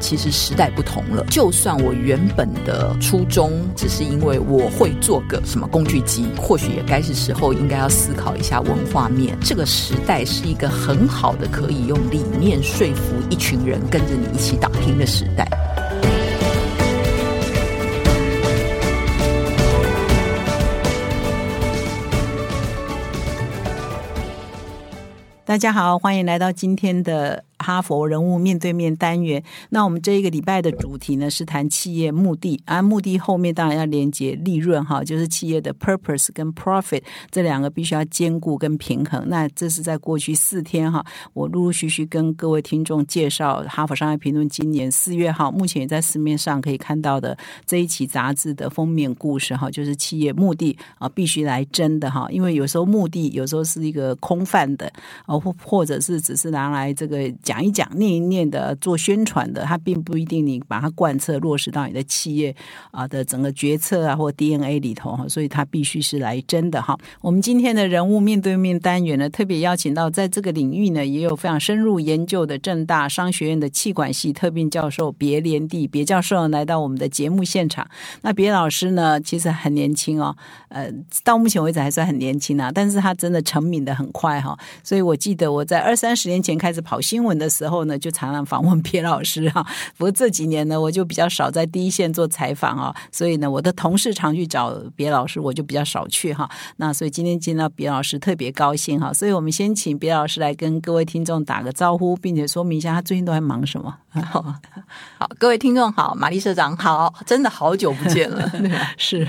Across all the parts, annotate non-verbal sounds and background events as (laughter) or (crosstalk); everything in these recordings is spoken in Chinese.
其实时代不同了。就算我原本的初衷只是因为我会做个什么工具机，或许也该是时候应该要思考一下文化面。这个时代是一个很好的可以用理念说服一群人跟着你一起打拼的时代。大家好，欢迎来到今天的。哈佛人物面对面单元，那我们这一个礼拜的主题呢是谈企业目的啊，目的后面当然要连接利润哈，就是企业的 purpose 跟 profit 这两个必须要兼顾跟平衡。那这是在过去四天哈，我陆陆续续跟各位听众介绍《哈佛商业评论》今年四月号，目前也在市面上可以看到的这一期杂志的封面故事哈，就是企业目的啊必须来争的哈，因为有时候目的有时候是一个空泛的啊，或或者是只是拿来这个。讲一讲、念一念的做宣传的，它并不一定你把它贯彻落实到你的企业啊的整个决策啊或 DNA 里头哈，所以它必须是来真的哈。我们今天的人物面对面单元呢，特别邀请到在这个领域呢也有非常深入研究的正大商学院的气管系特聘教授别连地别教授来到我们的节目现场。那别老师呢，其实很年轻哦，呃，到目前为止还算很年轻啊，但是他真的成名的很快哈。所以我记得我在二三十年前开始跑新闻。的时候呢，就常常访问别老师哈。不过这几年呢，我就比较少在第一线做采访啊，所以呢，我的同事常去找别老师，我就比较少去哈。那所以今天见到别老师特别高兴哈。所以我们先请别老师来跟各位听众打个招呼，并且说明一下他最近都在忙什么。(laughs) 好，好，各位听众好，玛丽社长好，真的好久不见了，(laughs) 是，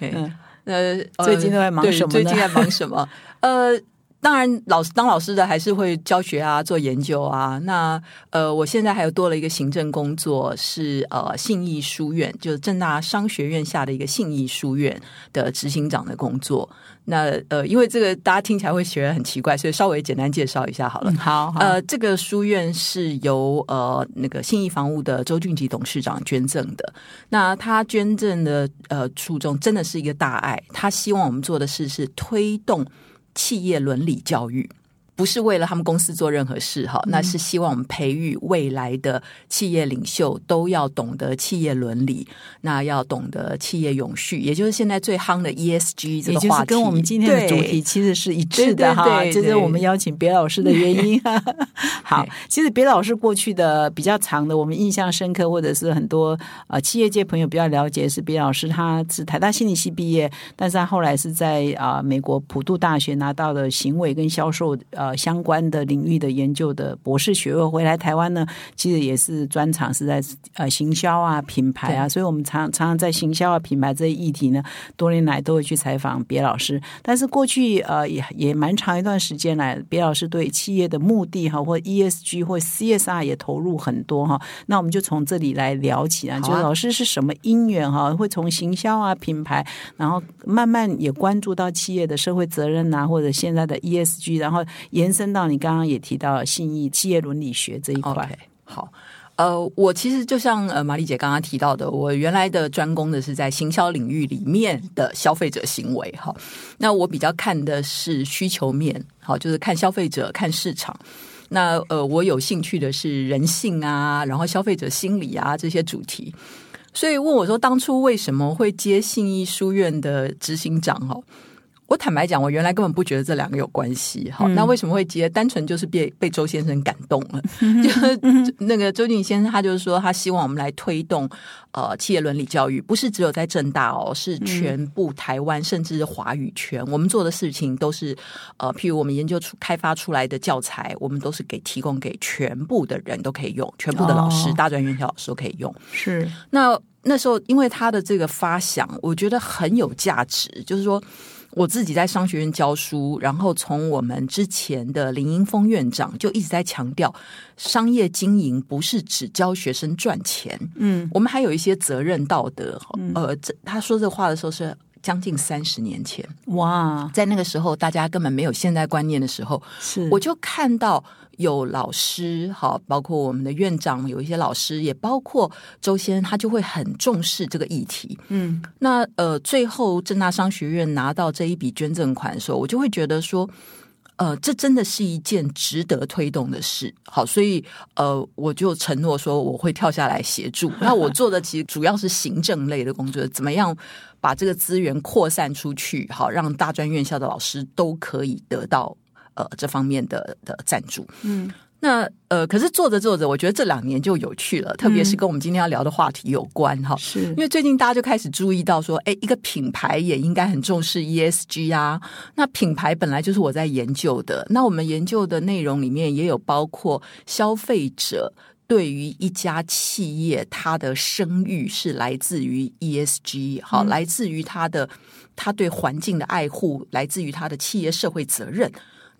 嗯，呃，最近都在忙什么？(laughs) 最近在忙什么？呃。当然，老师当老师的还是会教学啊，做研究啊。那呃，我现在还有多了一个行政工作，是呃信义书院，就是正大商学院下的一个信义书院的执行长的工作。那呃，因为这个大家听起来会觉得很奇怪，所以稍微简单介绍一下好了。好，呃，这个书院是由呃那个信义房屋的周俊吉董事长捐赠的。那他捐赠的呃初衷真的是一个大爱，他希望我们做的事是推动。企业伦理教育。不是为了他们公司做任何事哈，那是希望我们培育未来的企业领袖都要懂得企业伦理，那要懂得企业永续，也就是现在最夯的 ESG 这个话题，跟我们今天的主题其实是一致的哈。这是我们邀请别老师的原因。(laughs) 好，其实别老师过去的比较长的，我们印象深刻，或者是很多呃企业界朋友比较了解，是别老师他是台大心理系毕业，但是他后来是在啊美国普渡大学拿到的行为跟销售呃。相关的领域的研究的博士学位回来台湾呢，其实也是专长是在呃行销啊、品牌啊，所以我们常常常在行销啊、品牌这一议题呢，多年来都会去采访别老师。但是过去呃也也蛮长一段时间来，别老师对企业的目的哈，或 ESG 或 CSR 也投入很多哈。那我们就从这里来聊起啊，就是老师是什么因缘哈，会从行销啊、品牌，然后慢慢也关注到企业的社会责任啊，或者现在的 ESG，然后也。延伸到你刚刚也提到信义企业伦理学这一块，好，呃，我其实就像呃马丽姐刚刚提到的，我原来的专攻的是在行销领域里面的消费者行为，哈，那我比较看的是需求面，好，就是看消费者看市场，那呃，我有兴趣的是人性啊，然后消费者心理啊这些主题，所以问我说，当初为什么会接信义书院的执行长？哈。我坦白讲，我原来根本不觉得这两个有关系。好，那为什么会接？单纯就是被被周先生感动了。就那个周俊先生，他就是说，他希望我们来推动呃企业伦理教育，不是只有在正大哦，是全部台湾甚至是华语圈。我们做的事情都是呃，譬如我们研究出开发出来的教材，我们都是给提供给全部的人都可以用，全部的老师、大专院校老师都可以用。是那那时候，因为他的这个发想，我觉得很有价值，就是说。我自己在商学院教书，然后从我们之前的林英峰院长就一直在强调，商业经营不是只教学生赚钱，嗯，我们还有一些责任道德。呃，这他说这话的时候是将近三十年前，哇，在那个时候大家根本没有现代观念的时候，是我就看到。有老师，好，包括我们的院长，有一些老师，也包括周先，他就会很重视这个议题。嗯，那呃，最后正大商学院拿到这一笔捐赠款的时候，我就会觉得说，呃，这真的是一件值得推动的事。好，所以呃，我就承诺说我会跳下来协助。那我做的其实主要是行政类的工作，怎么样把这个资源扩散出去，好让大专院校的老师都可以得到呃这方面的的赞助。嗯。那呃，可是做着做着，我觉得这两年就有趣了，特别是跟我们今天要聊的话题有关哈。是因为最近大家就开始注意到说，哎，一个品牌也应该很重视 ESG 啊。那品牌本来就是我在研究的，那我们研究的内容里面也有包括消费者对于一家企业它的声誉是来自于 ESG，好，来自于它的它对环境的爱护，来自于它的企业社会责任。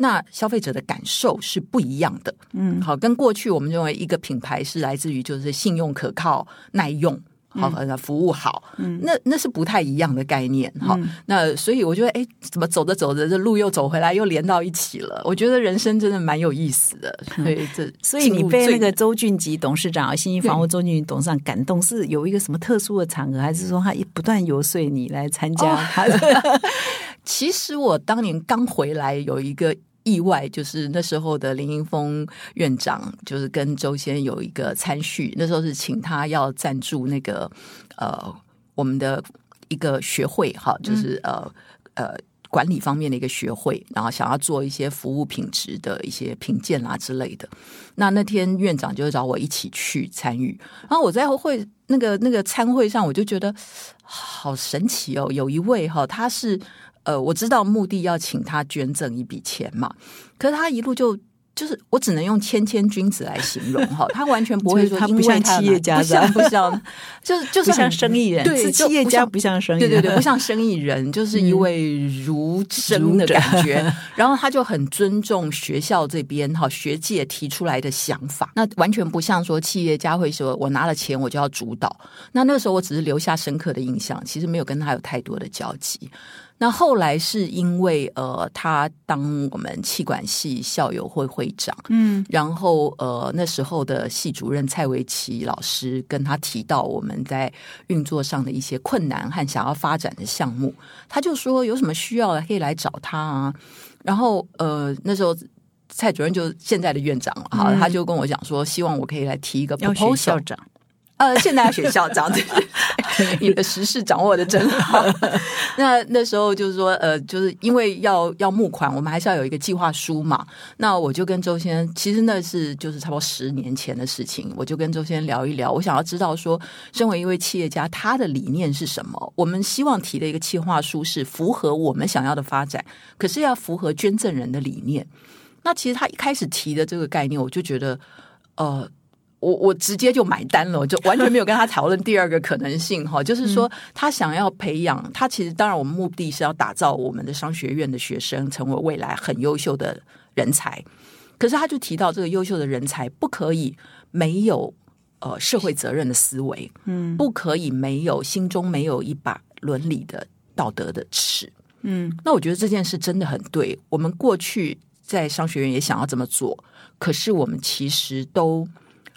那消费者的感受是不一样的，嗯，好，跟过去我们认为一个品牌是来自于就是信用可靠、耐用，好，服务好，嗯，那那是不太一样的概念，好，那所以我觉得，哎，怎么走着走着这路又走回来，又连到一起了？我觉得人生真的蛮有意思的，所以这所以你被那个周俊吉董事长啊，新一房屋周俊吉董事长感动，是有一个什么特殊的场合，还是说他一不断游说你来参加他？(laughs) (laughs) 其实我当年刚回来有一个。意外就是那时候的林英峰院长，就是跟周先有一个参叙，那时候是请他要赞助那个呃我们的一个学会哈，就是呃呃管理方面的一个学会，然后想要做一些服务品质的一些评鉴啊之类的。那那天院长就找我一起去参与，然后我在会那个那个参会上，我就觉得好神奇哦，有一位哈，他是。呃，我知道目的要请他捐赠一笔钱嘛，可是他一路就就是我只能用谦谦君子来形容哈，他完全不会说他不像企业家，不像不像，就是就是像生意人，对，企业家不像生意，对对对，不像生意人，就是一位儒生的感觉。(laughs) 然后他就很尊重学校这边哈学界提出来的想法，那完全不像说企业家会说我拿了钱我就要主导。那那个时候我只是留下深刻的印象，其实没有跟他有太多的交集。那后来是因为呃，他当我们气管系校友会会长，嗯，然后呃，那时候的系主任蔡维奇老师跟他提到我们在运作上的一些困难和想要发展的项目，他就说有什么需要可以来找他啊。然后呃，那时候蔡主任就现在的院长哈，他就跟我讲说，希望我可以来提一个 proposal。校长。呃，现在要选校长，(laughs) 你的时事掌握的真好。(laughs) 那那时候就是说，呃，就是因为要要募款，我们还是要有一个计划书嘛。那我就跟周先，其实那是就是差不多十年前的事情。我就跟周先聊一聊，我想要知道说，身为一位企业家，他的理念是什么？我们希望提的一个计划书是符合我们想要的发展，可是要符合捐赠人的理念。那其实他一开始提的这个概念，我就觉得，呃。我我直接就买单了，我就完全没有跟他讨论第二个可能性哈，就是说他想要培养他，其实当然我们目的是要打造我们的商学院的学生成为未来很优秀的人才，可是他就提到这个优秀的人才不可以没有呃社会责任的思维，嗯，不可以没有心中没有一把伦理的道德的尺，嗯，那我觉得这件事真的很对，我们过去在商学院也想要这么做，可是我们其实都。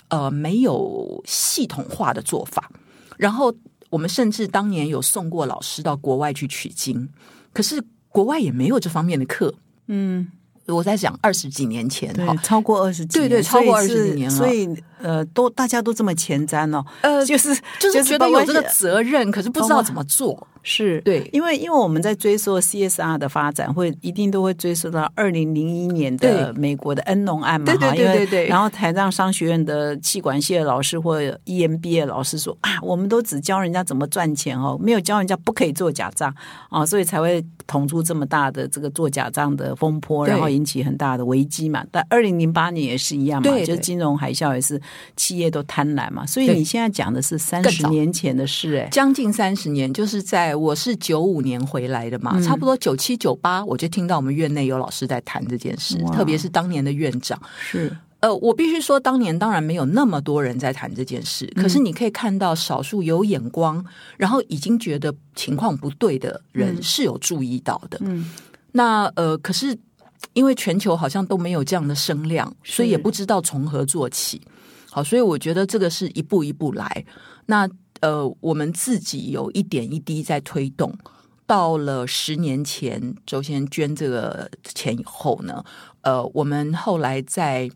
呃，没有系统化的做法。然后我们甚至当年有送过老师到国外去取经，可是国外也没有这方面的课。嗯，我在讲二十几年前，对，超过二十几，对对，超过二十几年了。所以呃，都大家都这么前瞻哦，呃，就是就是觉得有这个责任，可是不知道怎么做。是对，因为因为我们在追溯 CSR 的发展，会一定都会追溯到二零零一年的美国的恩农案嘛，对对对对。然后台上商学院的气管系的老师或 EMBA 老师说啊，我们都只教人家怎么赚钱哦，没有教人家不可以做假账啊，所以才会捅出这么大的这个做假账的风波，然后引起很大的危机嘛。但二零零八年也是一样嘛，就是金融海啸也是企业都贪婪嘛。所以你现在讲的是三十年前的事，哎，将近三十年，就是在。我是九五年回来的嘛，差不多九七九八，我就听到我们院内有老师在谈这件事，特别是当年的院长。是，呃，我必须说，当年当然没有那么多人在谈这件事，可是你可以看到少数有眼光，然后已经觉得情况不对的人是有注意到的。嗯，那呃，可是因为全球好像都没有这样的声量，所以也不知道从何做起。好，所以我觉得这个是一步一步来。那。呃，我们自己有一点一滴在推动，到了十年前，周先捐这个钱以后呢，呃，我们后来在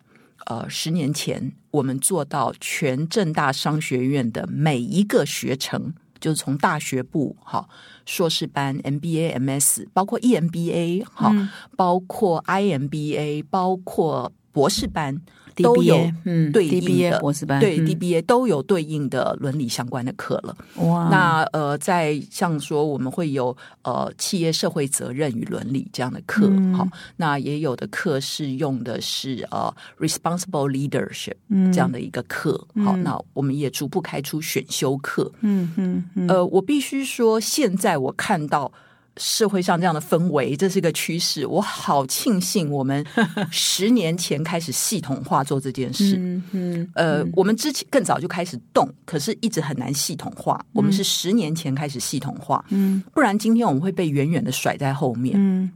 呃十年前，我们做到全正大商学院的每一个学程，就是从大学部哈、硕士班、MBA、MS，包括 E EMBA 哈、包括 IMBA，包括博士班。都有嗯对应 DBA 的博士班对嗯 DBA 都有对应的伦理相关的课了。哇，那呃，在像说我们会有呃企业社会责任与伦理这样的课，嗯好、那也有的课是用的是呃 responsible leadership 嗯这样的一个课，好、那我们也逐步开出选修课。嗯嗯嗯呃，我必须说，现在我看到。社会上这样的氛围，这是个趋势。我好庆幸我们 (laughs) 十年前开始系统化做这件事。嗯嗯呃，我们之前更早就开始动，可是一直很难系统化。我们是十年前开始系统化，嗯不然今天我们会被远远的甩在后面。嗯，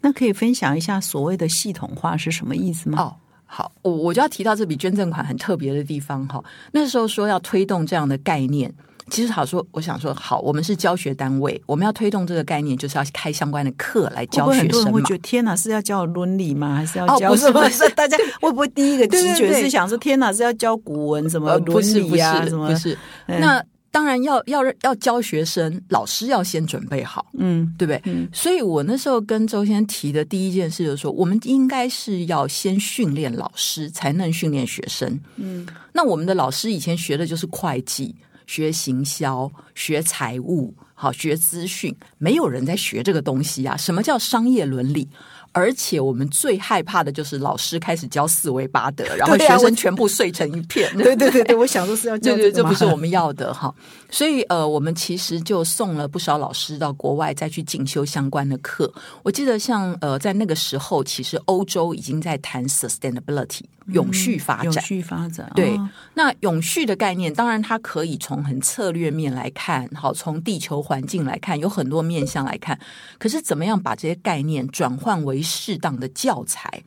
那可以分享一下所谓的系统化是什么意思吗？哦，好，我我就要提到这笔捐赠款很特别的地方哈。那时候说要推动这样的概念，其实好说，我想说，好，我们是教学单位，我们要推动这个概念，就是要开相关的课来会教学生嘛多人会觉。得天哪，是要教伦理吗？还是要哦教什么？不是不是大家会不会第一个直觉是想说天哪，是要教古文什么伦是不理啊？是什么？不是，嗯那当然要要要教学生，老师要先准备好。嗯对不对？嗯所以我那时候跟周先提的第一件事就是说，我们应该是要先训练老师，才能训练学生。嗯那我们的老师以前学的就是会计、学行销、学财务、好学资讯，没有人在学这个东西啊。什么叫商业伦理？而且我们最害怕的就是老师开始教四维八德，(laughs) 然后学生全部碎成一片。(laughs) 对对对对，我想说是要教 (laughs) 对对，这不是我们要的哈。所以呃，我们其实就送了不少老师到国外再去进修相关的课。我记得像呃，在那个时候，其实欧洲已经在谈 sustainability 永续发展永。续发展，对哦，那永续的概念，当然它可以从很策略面来看，好，从地球环境来看，有很多面向来看。可是怎么样把这些概念转换为适当的教材？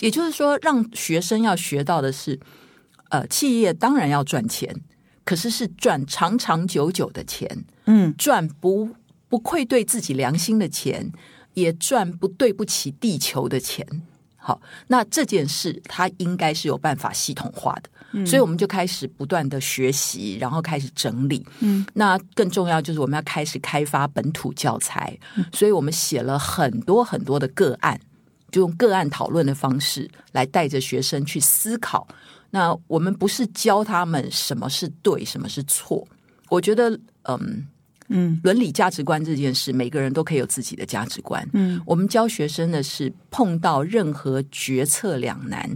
也就是说，让学生要学到的是，呃，企业当然要赚钱，可是是赚长长久久的钱，嗯赚不不愧对自己良心的钱，也赚不对不起地球的钱。好，那这件事它应该是有办法系统化的，所以我们就开始不断的学习，然后开始整理。嗯，那更重要就是我们要开始开发本土教材，所以我们写了很多很多的个案，就用个案讨论的方式来带着学生去思考。那我们不是教他们什么是对，什么是错。我觉得，嗯，嗯伦理价值观这件事，每个人都可以有自己的价值观。嗯，我们教学生的是碰到任何决策两难，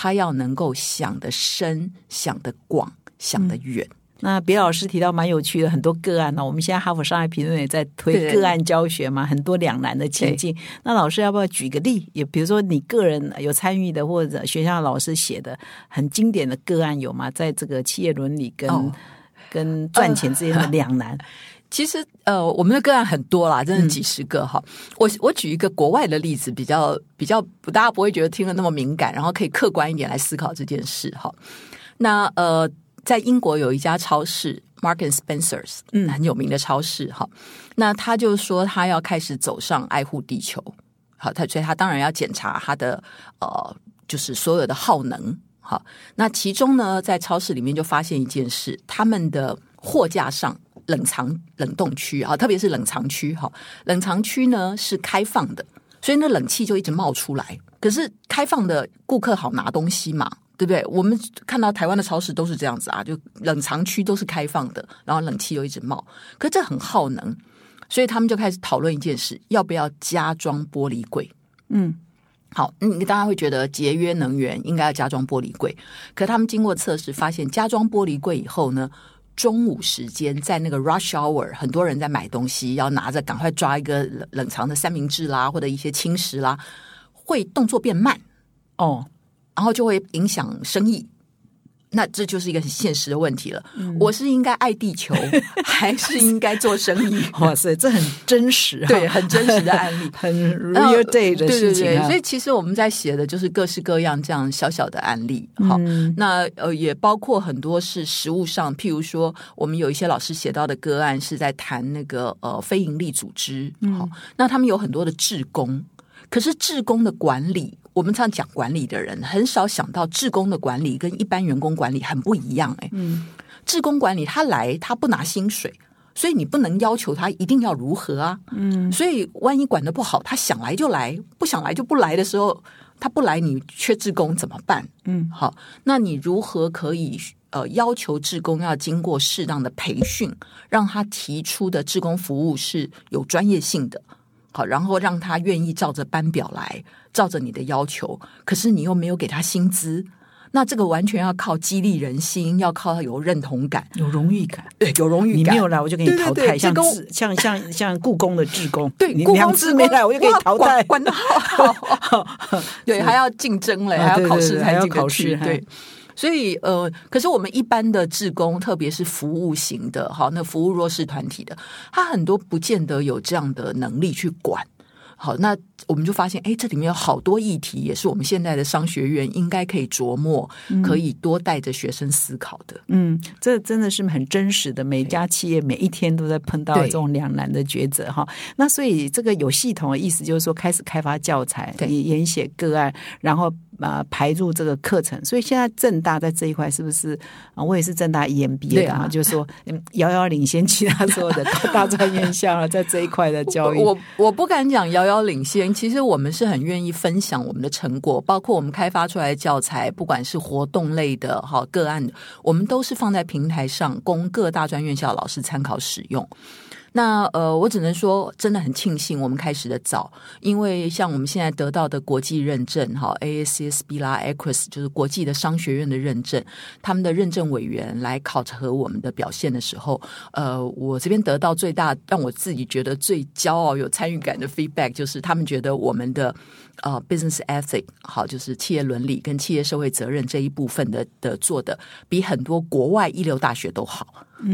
他要能够想得深、想得广、想得远。那别老师提到蛮有趣的很多个案呢，我们现在哈佛商业评论也在推对个案教学嘛，很多两难的情境。那老师要不要举个例？也比如说你个人有参与的，或者学校老师写的很经典的个案有吗？在这个企业伦理跟、哦跟赚钱之间的两难，(laughs) 其实，呃，我们的个案很多啦，真的几十个哈。我我举一个国外的例子，比较比较，大家不会觉得听了那么敏感，然后可以客观一点来思考这件事哈。那呃，在英国有一家超市 Mark and Spencers，嗯很有名的超市哈。那他就说他要开始走上爱护地球，好，他所以他当然要检查他的呃，就是所有的耗能。好，那其中呢，在超市里面就发现一件事，他们的货架上冷藏冷冻区啊，特别是冷藏区哈，冷藏区呢是开放的，所以那冷气就一直冒出来。可是开放的顾客好拿东西嘛，对不对？我们看到台湾的超市都是这样子啊，就冷藏区都是开放的，然后冷气又一直冒，可这很耗能，所以他们就开始讨论一件事：要不要加装玻璃柜？嗯好，你大家会觉得节约能源应该要加装玻璃柜，可他们经过测试发现，加装玻璃柜以后呢，中午时间在那个 rush hour，很多人在买东西，要拿着赶快抓一个冷冷藏的三明治啦，或者一些轻食啦，会动作变慢，哦，然后就会影响生意。那这就是一个很现实的问题了。嗯我是应该爱地球，(laughs) 还是应该做生意？哇塞，这很真实、啊，对，很真实的案例。(laughs) 很 real day 的事情、啊对对对，所以其实我们在写的就是各式各样这样小小的案例。好，嗯那呃也包括很多是实物上，譬如说我们有一些老师写到的个案是在谈那个呃非营利组织。好，那他们有很多的志工，可是志工的管理。我们常讲管理的人，很少想到志工的管理跟一般员工管理很不一样、哎，嗯，志工管理他来他不拿薪水，所以你不能要求他一定要如何啊。嗯，所以万一管的不好，他想来就来，不想来就不来的时候，他不来，你缺志工怎么办？嗯，好，那你如何可以呃要求志工要经过适当的培训，让他提出的志工服务是有专业性的？好，然后让他愿意照着班表来，照着你的要求，可是你又没有给他薪资，那这个完全要靠激励人心，要靠他有认同感，有荣誉感。对，有荣誉感。你没有来，我就给你淘汰，像志像像像故宫的志工，对，你故宫两只没来，我就给你淘汰。管管的好好，(laughs) 对，还要竞争嘞，啊还要考试才进得考试去对。所以呃，可是我们一般的志工，特别是服务型的，哈，那服务弱势团体的，他很多不见得有这样的能力去管。好，那我们就发现，哎，这里面有好多议题，也是我们现在的商学院应该可以琢磨，可以多带着学生思考的。嗯，这真的是很真实的，每一家企业每一天都在碰到对这种两难的抉择哈。那所以这个有系统的意思就是说，开始开发教材，对也研写个案，然后啊、呃排入这个课程。所以现在正大在这一块是不是啊？我也是正大 EMBA 的嘛，就是说嗯遥遥领先其他所有的高大专院校啊，在这一块的教育。我我我不敢讲遥遥领先，其实我们是很愿意分享我们的成果，包括我们开发出来的教材，不管是活动类的哈个案，我们都是放在平台上供各大专院校老师参考使用。那呃，我只能说，真的很庆幸我们开始的早，因为像我们现在得到的国际认证，哈，AACSB 啦、Equus 就是国际的商学院的认证，他们的认证委员来考核我们的表现的时候，呃，我这边得到最大让我自己觉得最骄傲、有参与感的 feedback，就是他们觉得我们的呃 business ethic 好，就是企业伦理跟企业社会责任这一部分的的做的比很多国外一流大学都好。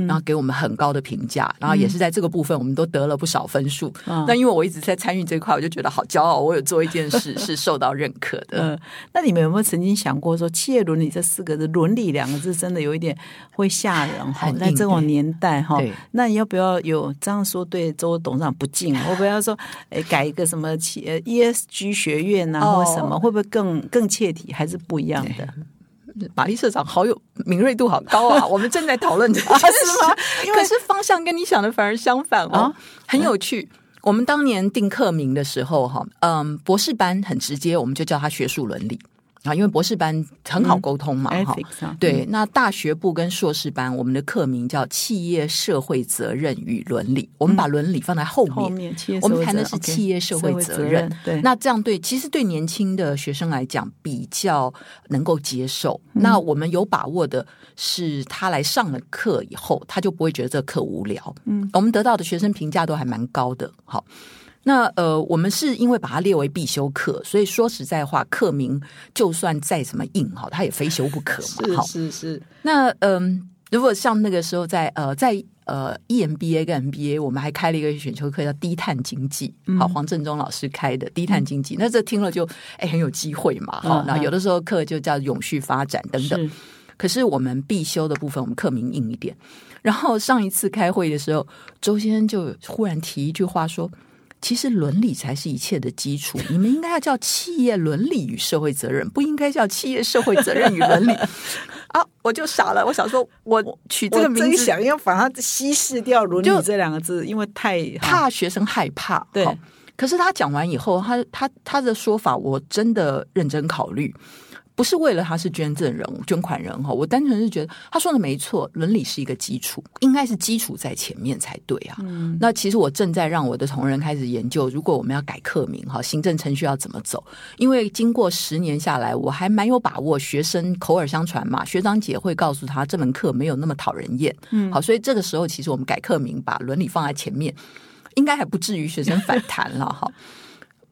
然后给我们很高的评价，然后也是在这个部分，我们都得了不少分数。嗯那因为我一直在参与这块，我就觉得好骄傲，我有做一件事 (laughs) 是受到认可的。嗯，那你们有没有曾经想过说，企业伦理这四个字，伦理两个字真的有一点会吓人哈？在这种年代哈，那你要不要有这样说对周董事长不敬？我不要说，哎，改一个什么企呃 ESG 学院啊，哦或什么，会不会更更切题，还是不一样的？(laughs) 玛丽社长好有敏锐度，好高啊！我们正在讨论这件事吗因为可是方向跟你想的反而相反哦，啊很有趣。我们当年定课名的时候，哈，嗯，博士班很直接，我们就叫它学术伦理啊，因为博士班很好沟通嘛，哈、对，那大学部跟硕士班，我们的课名叫企业社会责任与伦理，我们把伦理放在后面。后面我们谈的是企业社会责任任，对，那这样对，其实对年轻的学生来讲比较能够接受。那我们有把握的是，他来上了课以后，他就不会觉得这个课无聊。嗯，我们得到的学生评价都还蛮高的。好。那呃，我们是因为把它列为必修课，所以说实在话，课名就算再怎么硬哈，它也非修不可嘛。是，是是，那嗯、如果像那个时候在呃在呃 EMBA 跟 MBA，我们还开了一个选修课叫低碳经济，好，黄正中老师开的低碳经济，那这听了就哎很有机会嘛，哈、嗯那有的时候课就叫永续发展等等。是可是我们必修的部分，我们课名硬一点。然后上一次开会的时候，周先生就忽然提一句话说。其实伦理才是一切的基础，(laughs) 你们应该要叫企业伦理与社会责任，不应该叫企业社会责任与伦理。(laughs) 啊，我就傻了，我想说，我取这个名字想要把它稀释掉“伦理就”这两个字，因为太怕学生害怕。对可是他讲完以后，他他他的说法，我真的认真考虑。不是为了他是捐赠人、捐款人哈，我单纯是觉得他说的没错，伦理是一个基础，应该是基础在前面才对啊。嗯，那其实我正在让我的同仁开始研究，如果我们要改课名哈，行政程序要怎么走？因为经过十年下来，我还蛮有把握，学生口耳相传嘛，学长姐会告诉他这门课没有那么讨人厌。嗯，好，所以这个时候其实我们改课名，把伦理放在前面，应该还不至于学生反弹了哈。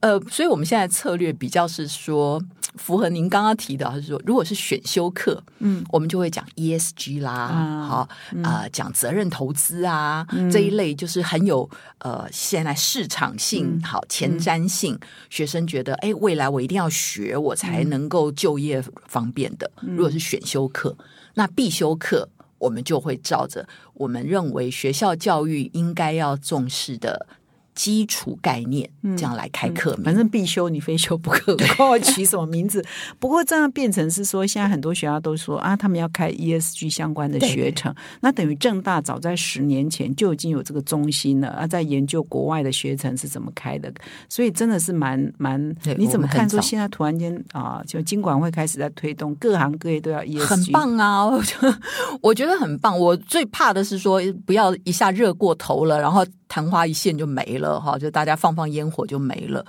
呃，所以我们现在策略比较是说，符合您刚刚提的，是说如果是选修课，嗯，我们就会讲 ESG 啦，啊好啊，讲责任投资啊这一类，就是很有呃现在市场性、好前瞻性，学生觉得哎，未来我一定要学，我才能够就业方便的。如果是选修课，那必修课我们就会照着我们认为学校教育应该要重视的基础概念，这样来开课名。反正必修，你非修不可，管我取什么名字。(laughs) 不过这样变成是说，现在很多学校都说啊，他们要开 ESG 相关的学程，那等于正大早在十年前就已经有这个中心了，啊，在研究国外的学程是怎么开的，所以真的是蛮蛮对。你怎么看？我们很早说现在突然间啊，就经管会开始在推动，各行各业都要 ESG，很。棒啊！(laughs) 我觉得很棒。我最怕的是说，不要一下热过头了，然后昙花一现就没了哈，就大家放放烟火就没了。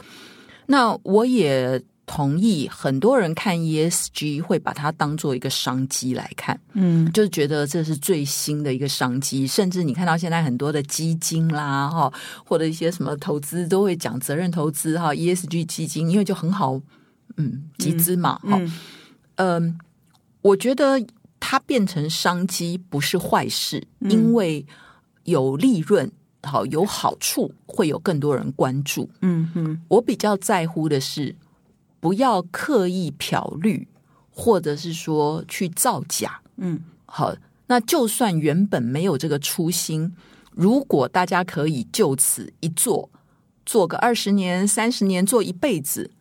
那我也同意，很多人看 ESG 会把它当做一个商机来看，嗯就是觉得这是最新的一个商机。甚至你看到现在很多的基金啦，哈，或者一些什么投资都会讲责任投资哈，ESG 基金，因为就很好，嗯，集资嘛，哈、嗯嗯，我觉得它变成商机不是坏事，嗯因为有利润，好有好处，会有更多人关注。嗯哼我比较在乎的是，不要刻意漂绿，或者是说去造假。嗯好，那就算原本没有这个初心，如果大家可以就此一做，做个二十年、三十年，做一辈子，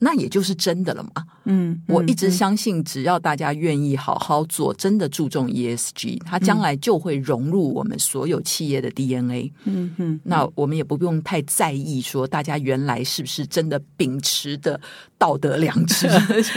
那也就是真的了嘛。嗯，我一直相信，只要大家愿意好好做，真的注重 ESG，它将来就会融入我们所有企业的 DNA。嗯嗯那我们也不用太在意说大家原来是不是真的秉持的道德良知。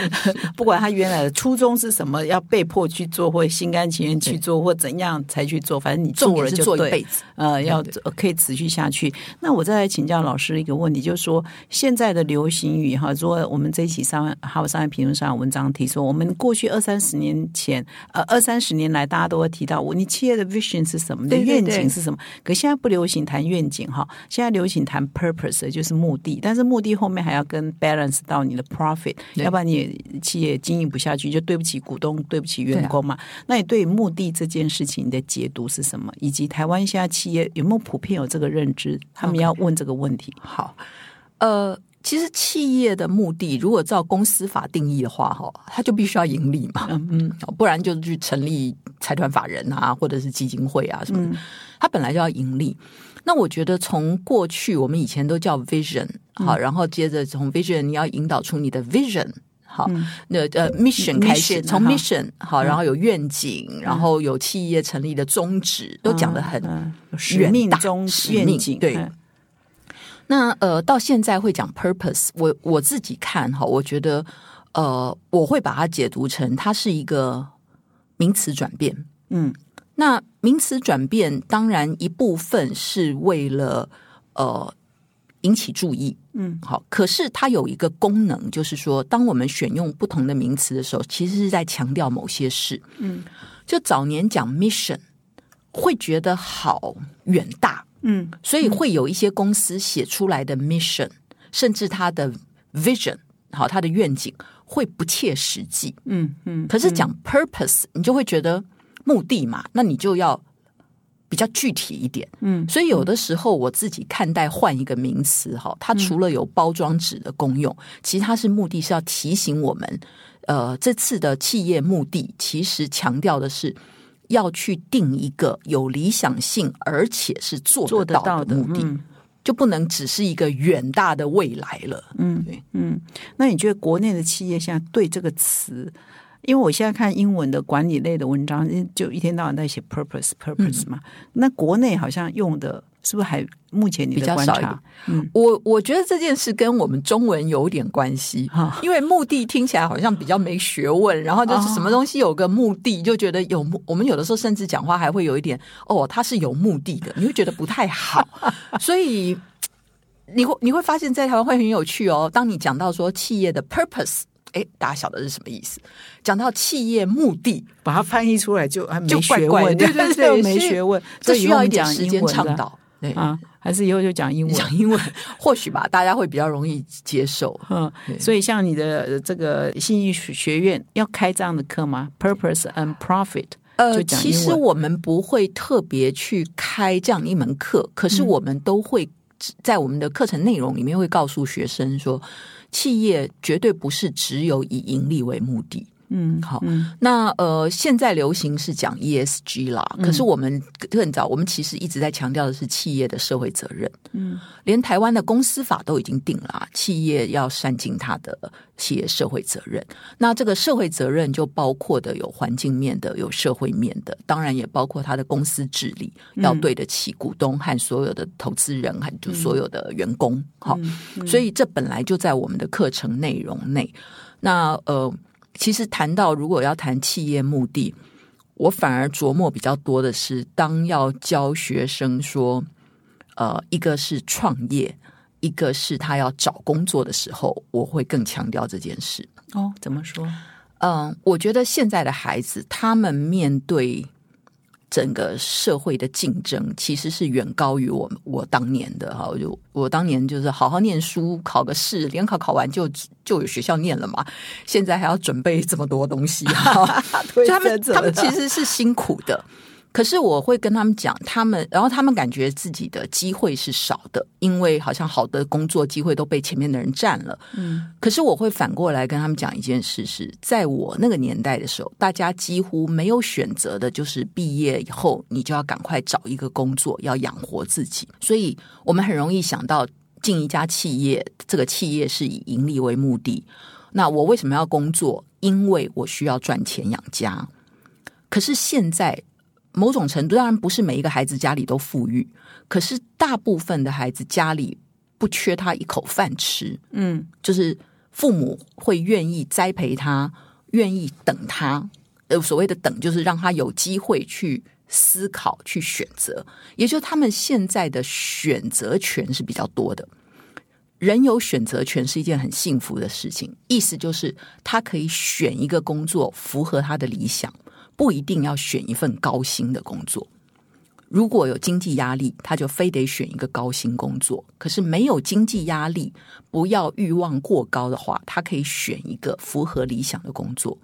(laughs) 不管他原来的初衷是什么，要被迫去做，或心甘情愿去做，或怎样才去做，反正你做了就对做一辈子。呃，要可以持续下去。那我再来请教老师一个问题，就是说现在的流行语哈，如果我们这一期上还有商业评论上文章提说，我们过去二三十年前，呃，二三十年来，大家都会提到我你企业的 vision 是什么，你的愿景是什么？可现在不流行谈愿景哈，现在流行谈 purpose，就是目的，但是目的后面还要跟 balance 到你的 profit，要不然你企业经营不下去，就对不起股东，对不起员工嘛。那你对目的这件事情的解读是什么？以及台湾现在企业有没有普遍有这个认知？他们要问这个问题。好，呃，其实企业的目的，如果照公司法定义的话，哈，它就必须要盈利嘛，嗯嗯。不然就去成立财团法人啊，或者是基金会啊什么的，它本来就要盈利。那我觉得从过去我们以前都叫 vision，好，然后接着从 vision 你要引导出你的 vision。好，那呃，mission 开始从 mission 好，然后有愿景，然后有企业成立的宗旨，都讲的很嗯有使远大愿景对。嗯那呃，到现在会讲 purpose，我我自己看哈，我觉得呃，我会把它解读成它是一个名词转变。嗯那名词转变，当然一部分是为了呃引起注意，嗯，好。可是它有一个功能，就是说，当我们选用不同的名词的时候，其实是在强调某些事。嗯，就早年讲 mission，会觉得好远大，嗯所以会有一些公司写出来的 mission，甚至他的 vision，好，他的愿景会不切实际。嗯嗯，可是讲 purpose，你就会觉得目的嘛，那你就要比较具体一点。嗯，所以有的时候我自己看待换一个名词哈，它除了有包装纸的功用，其实它是目的是要提醒我们，呃，这次的企业目的其实强调的是。要去定一个有理想性，而且是做做得到的的目的，嗯就不能只是一个远大的未来了。嗯对嗯，那你觉得国内的企业现在对这个词？因为我现在看英文的管理类的文章，就一天到晚在写 purpose purpose 嘛。那国内好像用的是不是还目前你比的观察较少一点？嗯，我我觉得这件事跟我们中文有点关系哈，因为目的听起来好像比较没学问，然后就是什么东西有个目的，就觉得有目。我们有的时候甚至讲话还会有一点哦，他是有目的的，你会觉得不太好，(laughs) 所以你会你会发现在台湾会很有趣哦。当你讲到说企业的 purpose。哎，大家晓得是什么意思？讲到企业目的，把它翻译出来就还没就怪学问，怪的对对对没学问，(laughs) 这需要一点时间倡导。对啊，还是以后就讲英文？讲英文 (laughs) 或许吧，大家会比较容易接受。嗯，所以像你的呃这个信义学院要开这样的课吗？Purpose and Profit。呃，其实我们不会特别去开这样一门课，可是我们都会在我们的课程内容里面会告诉学生说，企业绝对不是只有以盈利为目的。嗯，好，嗯那呃，现在流行是讲 ESG 啦，可是我们更早，我们其实一直在强调的是企业的社会责任。嗯，连台湾的公司法都已经定了啊，企业要善尽它的企业社会责任。那这个社会责任就包括的有环境面的，有社会面的，当然也包括它的公司治理要对得起股东和所有的投资人，还就所有的员工。好，所以这本来就在我们的课程内容内。那呃，其实谈到如果要谈企业目的，我反而琢磨比较多的是，当要教学生说，呃，一个是创业，一个是他要找工作的时候，我会更强调这件事。哦，怎么说？嗯，我觉得现在的孩子，他们面对整个社会的竞争，其实是远高于我我当年的哈。我就我当年就是好好念书，考个试，联考考完就就有学校念了嘛。现在还要准备这么多东西哈，(laughs) 就他们这他们其实是辛苦的。可是我会跟他们讲，他们然后他们感觉自己的机会是少的，因为好像好的工作机会都被前面的人占了。嗯可是我会反过来跟他们讲一件事是，在我那个年代的时候，大家几乎没有选择的，就是毕业以后你就要赶快找一个工作，要养活自己。所以我们很容易想到进一家企业，这个企业是以盈利为目的。那我为什么要工作？因为我需要赚钱养家。可是现在某种程度，当然不是每一个孩子家里都富裕，可是大部分的孩子家里不缺他一口饭吃。嗯就是父母会愿意栽培他，愿意等他。呃，所谓的等，就是让他有机会去思考、去选择。也就是他们现在的选择权是比较多的。人有选择权是一件很幸福的事情，意思就是他可以选一个工作符合他的理想，不一定要选一份高薪的工作。如果有经济压力，他就非得选一个高薪工作。可是没有经济压力，不要欲望过高的话，他可以选一个符合理想的工作。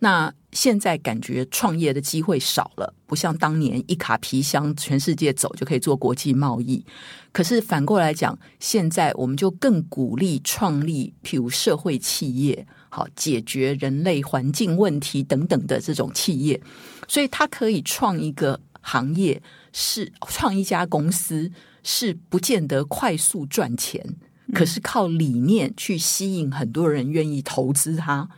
那现在感觉创业的机会少了，不像当年一卡皮箱全世界走就可以做国际贸易。可是反过来讲，现在我们就更鼓励创立，譬如社会企业，好解决人类环境问题等等的这种企业，所以它可以创一个行业，是创一家公司，是不见得快速赚钱，可是靠理念去吸引很多人愿意投资它。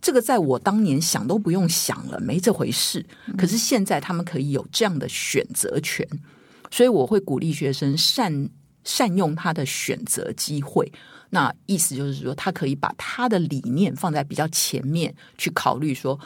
这个在我当年想都不用想了，没这回事。可是现在他们可以有这样的选择权，所以我会鼓励学生善善用他的选择机会。那意思就是说，他可以把他的理念放在比较前面去考虑说。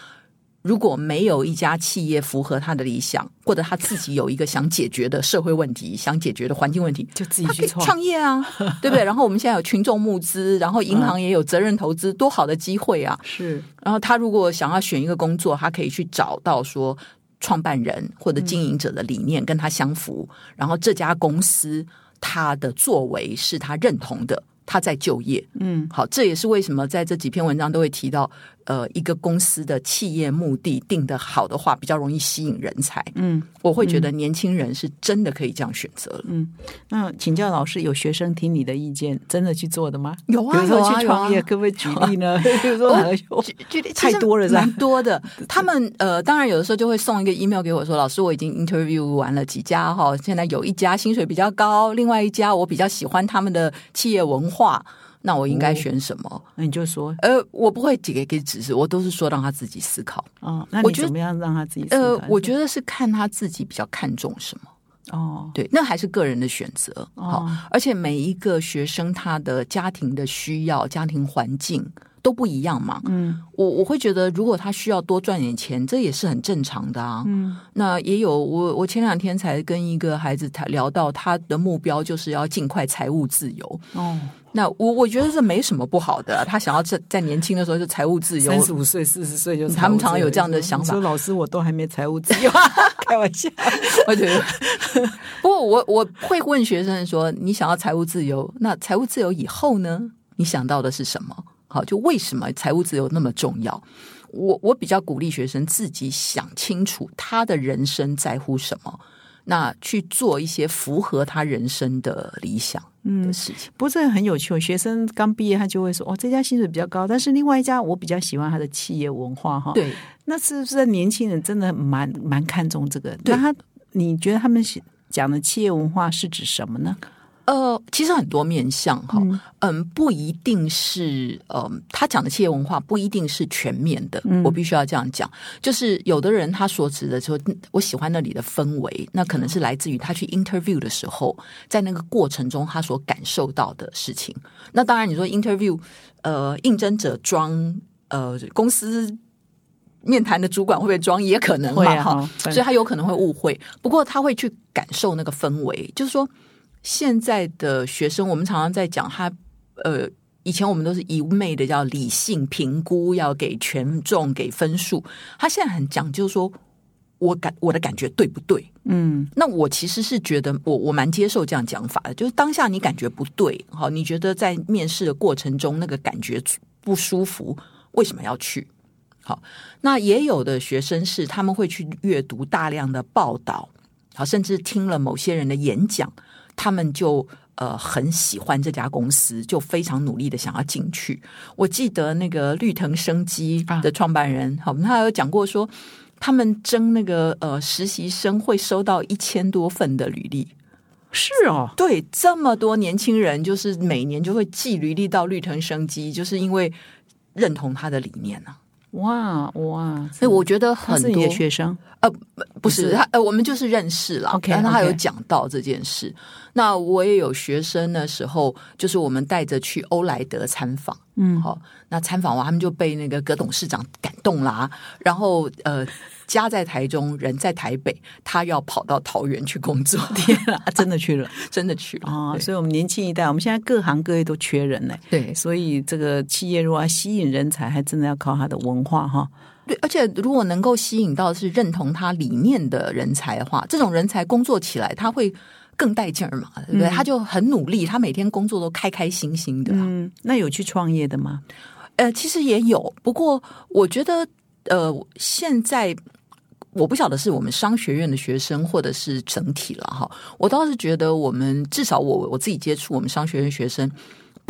如果没有一家企业符合他的理想，或者他自己有一个想解决的社会问题、想解决的环境问题，就自己可以去创创业啊，对不对？然后我们现在有群众募资，然后银行也有责任投资，多好的机会啊！(laughs) 是然后他如果想要选一个工作，他可以去找到说创办人或者经营者的理念跟他相符，然后这家公司他的作为是他认同的，他在就业。嗯好，这也是为什么在这几篇文章都会提到，呃，一个公司的企业目的定得好的话，比较容易吸引人才。嗯我会觉得年轻人是真的可以这样选择了。嗯。那请教老师，有学生听你的意见，真的去做的吗？有啊有啊去创业，可不可以举例呢？(laughs) 比如说哪个举举例太多了蛮多的。(laughs) 他们呃，当然有的时候就会送一个 email 给我说，老师我已经 interview 完了几家哈，现在有一家薪水比较高，另外一家我比较喜欢他们的企业文化，那我应该选什么？那你就说呃，我不会给给指示，我都是说让他自己思考。哦，那我觉得你怎么样让他自己思考？，呃我觉得是看他自己比较看重什么。哦对，那还是个人的选择。好、哦而且每一个学生他的家庭的需要、家庭环境都不一样嘛。嗯我我会觉得，如果他需要多赚点钱，这也是很正常的啊。嗯那也有我我前两天才跟一个孩子谈聊到，他的目标就是要尽快财务自由。哦，那我我觉得这没什么不好的啊、(laughs) 他想要在在年轻的时候就财务自由三。十五岁、四十岁就他们财务自由常有这样的想法说老师，我都还没财务自由，(laughs) 开玩笑。(laughs) 我觉得，不过我我会问学生说：“你想要财务自由？那财务自由以后呢？你想到的是什么？好，就为什么财务自由那么重要？我我比较鼓励学生自己想清楚他的人生在乎什么，那去做一些符合他人生的理想的事情。不是很有趣，学生刚毕业他就会说：“哦，这家薪水比较高，但是另外一家我比较喜欢他的企业文化。”哈，，对，那是不是年轻人真的蛮蛮看重这个？对那他你觉得他们讲的企业文化是指什么呢？呃，其实很多面向哈，嗯不一定是，呃，他讲的企业文化不一定是全面的，我必须要这样讲。就是有的人他所指的说，嗯我喜欢那里的氛围，那可能是来自于他去 interview 的时候，在那个过程中他所感受到的事情。那当然，你说 interview，呃，应征者装，呃，公司。面谈的主管会不会装？也可能嘛，哈、所以他有可能会误会。不过他会去感受那个氛围，就是说，现在的学生，我们常常在讲他，呃，以前我们都是一昧的叫理性评估，要给权重、给分数。他现在很讲究说，我感我的感觉对不对？嗯那我其实是觉得我我蛮接受这样讲法的，就是当下你感觉不对，好，你觉得在面试的过程中那个感觉不舒服，为什么要去？好，那也有的学生是他们会去阅读大量的报道，好，甚至听了某些人的演讲，他们就呃很喜欢这家公司，就非常努力的想要进去。我记得那个绿藤生机的创办人，好，他有讲过说，他们征那个呃实习生会收到一千多份的履历。是哦，对，这么多年轻人，就是每年就会寄履历到绿藤生机，就是因为认同他的理念啊。哇哇，所以我觉得很多学生，呃，不是他，呃，我们就是认识了。OK，他有讲到这件事。那我也有学生的时候，就是我们带着去欧莱德参访，嗯好、那参访完他们就被那个葛董事长感动啦、然后呃，家在台中，人在台北，他要跑到桃园去工作，(laughs) 天啊，真的去了 (laughs) 真的去了哦，所以我们年轻一代，我们现在各行各业都缺人呢。对所以这个企业如果要吸引人才，还真的要靠他的文化哈。对，而且如果能够吸引到是认同他理念的人才的话，这种人才工作起来他会更带劲儿嘛，对不对？他就很努力，他每天工作都开开心心的啊、嗯，那有去创业的吗？呃，其实也有，不过我觉得，呃，现在我不晓得是我们商学院的学生，或者是整体了哈。我倒是觉得，我们至少我我自己接触我们商学院学生，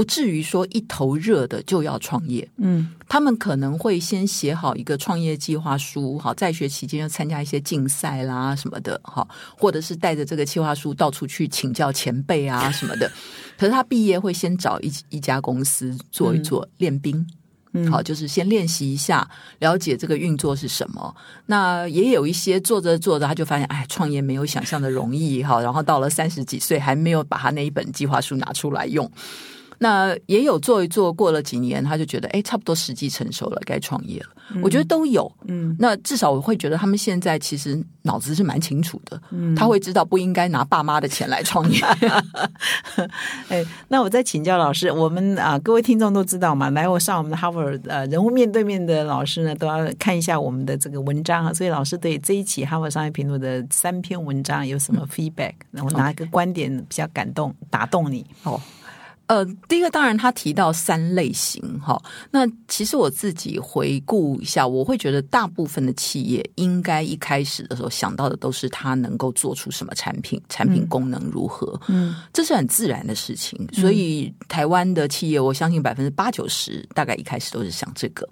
不至于说一头热的就要创业。嗯他们可能会先写好一个创业计划书，好，在学期间要参加一些竞赛啦什么的，哈，或者是带着这个计划书到处去请教前辈啊什么的。(laughs) 可是他毕业会先找一一家公司做一做练兵。嗯好，就是先练习一下，了解这个运作是什么。那也有一些做着做着，他就发现，哎，创业没有想象的容易哈。然后到了三十几岁，还没有把他那一本计划书拿出来用。那也有做一做，过了几年，他就觉得，哎，差不多时机成熟了，该创业了。我觉得都有。嗯那至少我会觉得他们现在其实脑子是蛮清楚的，嗯他会知道不应该拿爸妈的钱来创业。(laughs) 哎，那我再请教老师，我们啊，各位听众都知道嘛，来我上我们的 Harvard 呃人物面对面的老师呢，都要看一下我们的这个文章啊。所以老师对这一期 Harvard 商业评论的三篇文章有什么 feedback？那我哪一个观点比较感动、打动你？哦，呃，第一个当然他提到三类型哈，那其实我自己回顾一下，我会觉得大部分的企业应该一开始的时候想到的都是它能够做出什么产品，产品功能如何，嗯这是很自然的事情。所以台湾的企业，我相信百分之八九十大概一开始都是想这个。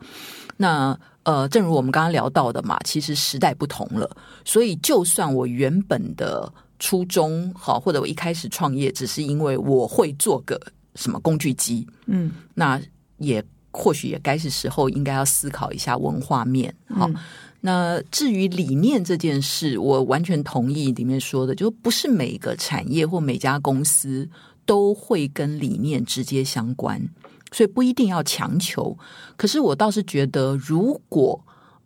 那呃，正如我们刚刚聊到的嘛，其实时代不同了，所以就算我原本的初衷好，或者我一开始创业，只是因为我会做个什么工具机，嗯那也或许也该是时候应该要思考一下文化面。好，嗯那至于理念这件事，我完全同意里面说的，就不是每个产业或每家公司都会跟理念直接相关。所以不一定要强求。可是我倒是觉得，如果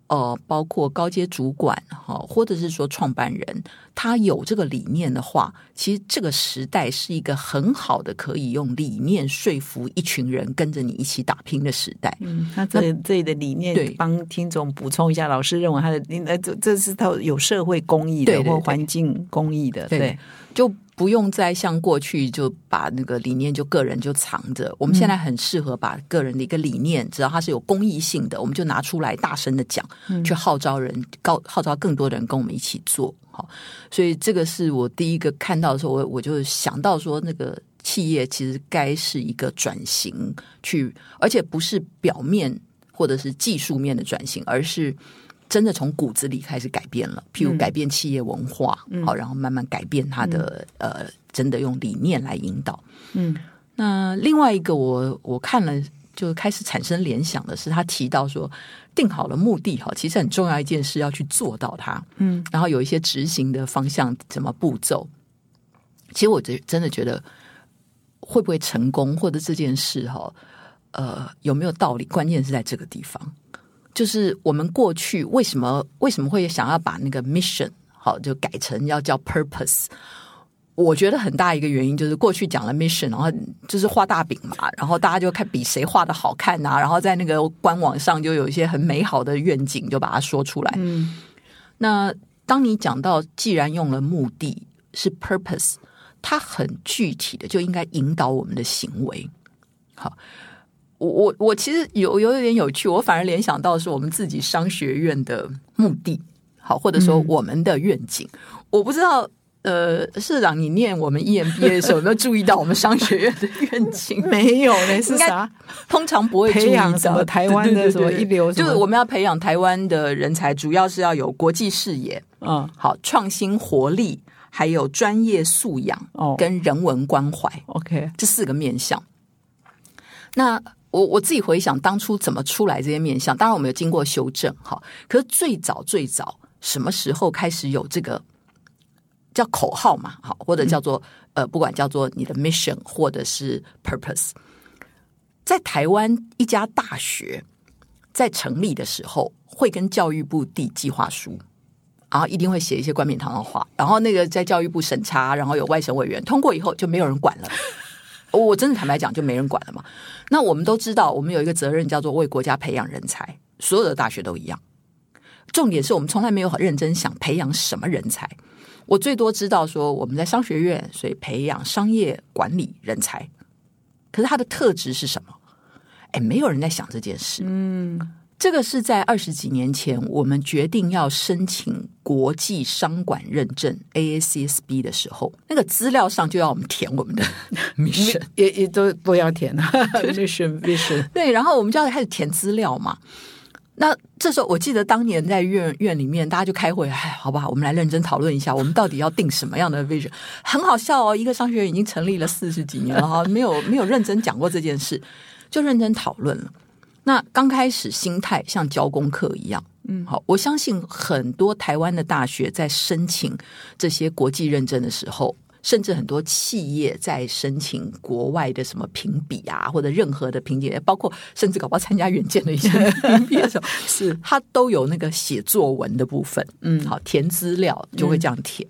呃，包括高阶主管哈，或者是说创办人，他有这个理念的话，其实这个时代是一个很好的可以用理念说服一群人跟着你一起打拼的时代。嗯，那这这里的理念，对帮听众补充一下，老师认为他的，呃，这这是他有社会公益的或环境公益的，对，就不用再像过去就把那个理念就个人就藏着。我们现在很适合把个人的一个理念，只要它是有公益性的，我们就拿出来大声的讲，去号召人，告号召更多的人跟我们一起做。好，所以这个是我第一个看到的时候，我我就想到说，那个企业其实该是一个转型，去而且不是表面或者是技术面的转型，而是。真的从骨子里开始改变了，譬如改变企业文化，好、然后慢慢改变他的、呃，真的用理念来引导。嗯，那另外一个我我看了就开始产生联想的是，他提到说，定好了目的哈，其实很重要一件事要去做到它，嗯，然后有一些执行的方向，怎么步骤。其实我觉真的觉得会不会成功，或者这件事哈，呃，有没有道理？关键是在这个地方。就是我们过去为什么为什么会想要把那个 mission 好就改成要叫 purpose？我觉得很大一个原因就是过去讲了 mission，然后就是画大饼嘛，然后大家就看比谁画的好看呐、然后在那个官网上就有一些很美好的愿景，就把它说出来。嗯，那当你讲到既然用了目的是 purpose，它很具体的就应该引导我们的行为。好。我我我其实有有一点有趣，我反而联想到是我们自己商学院的目的，好，或者说我们的愿景。我不知道，呃，社长，你念我们 EMBA 的时候有没有注意到我们商学院的愿景？(laughs) 没有呢，是啥？通常不会培养到什么台湾的什么对对对一流就是我们要培养台湾的人才，主要是要有国际视野，嗯，好创新活力，还有专业素养哦跟人文关怀。，OK，这四个面向。那我我自己回想当初怎么出来这些面相，当然我们有经过修正哈。可是最早最早什么时候开始有这个叫口号嘛？好，或者叫做、呃，不管叫做你的 mission 或者是 purpose，在台湾一家大学在成立的时候，会跟教育部递计划书。然后一定会写一些冠冕堂皇的话，然后那个在教育部审查，然后有外审委员通过以后，就没有人管了。(laughs) 我真的坦白讲，就没人管了嘛。那我们都知道，我们有一个责任叫做为国家培养人才，所有的大学都一样。重点是我们从来没有很认真想培养什么人才。我最多知道说我们在商学院，所以培养商业管理人才。可是他的特质是什么？哎，没有人在想这件事。嗯，这个是在二十几年前，我们决定要申请国际商管认证 AACSB 的时候，那个资料上就要我们填我们的 (laughs) mission。(laughs) 也也都都要填啊，(laughs) mission vision，对，然后我们就要开始填资料嘛。那这时候，我记得当年在院院里面，大家就开会，哎，好吧，我们来认真讨论一下，我们到底要定什么样的 vision？很好笑哦，一个商学院已经成立了四十几年了哈，没有没有认真讲过这件事，就认真讨论了。那刚开始心态像教功课一样，嗯，好，我相信很多台湾的大学在申请这些国际认证的时候，甚至很多企业在申请国外的什么评比啊，或者任何的评比，包括甚至搞不好参加远见的一些 (laughs) 评比的时候，是。它都有那个写作文的部分，嗯。好，填资料就会这样填。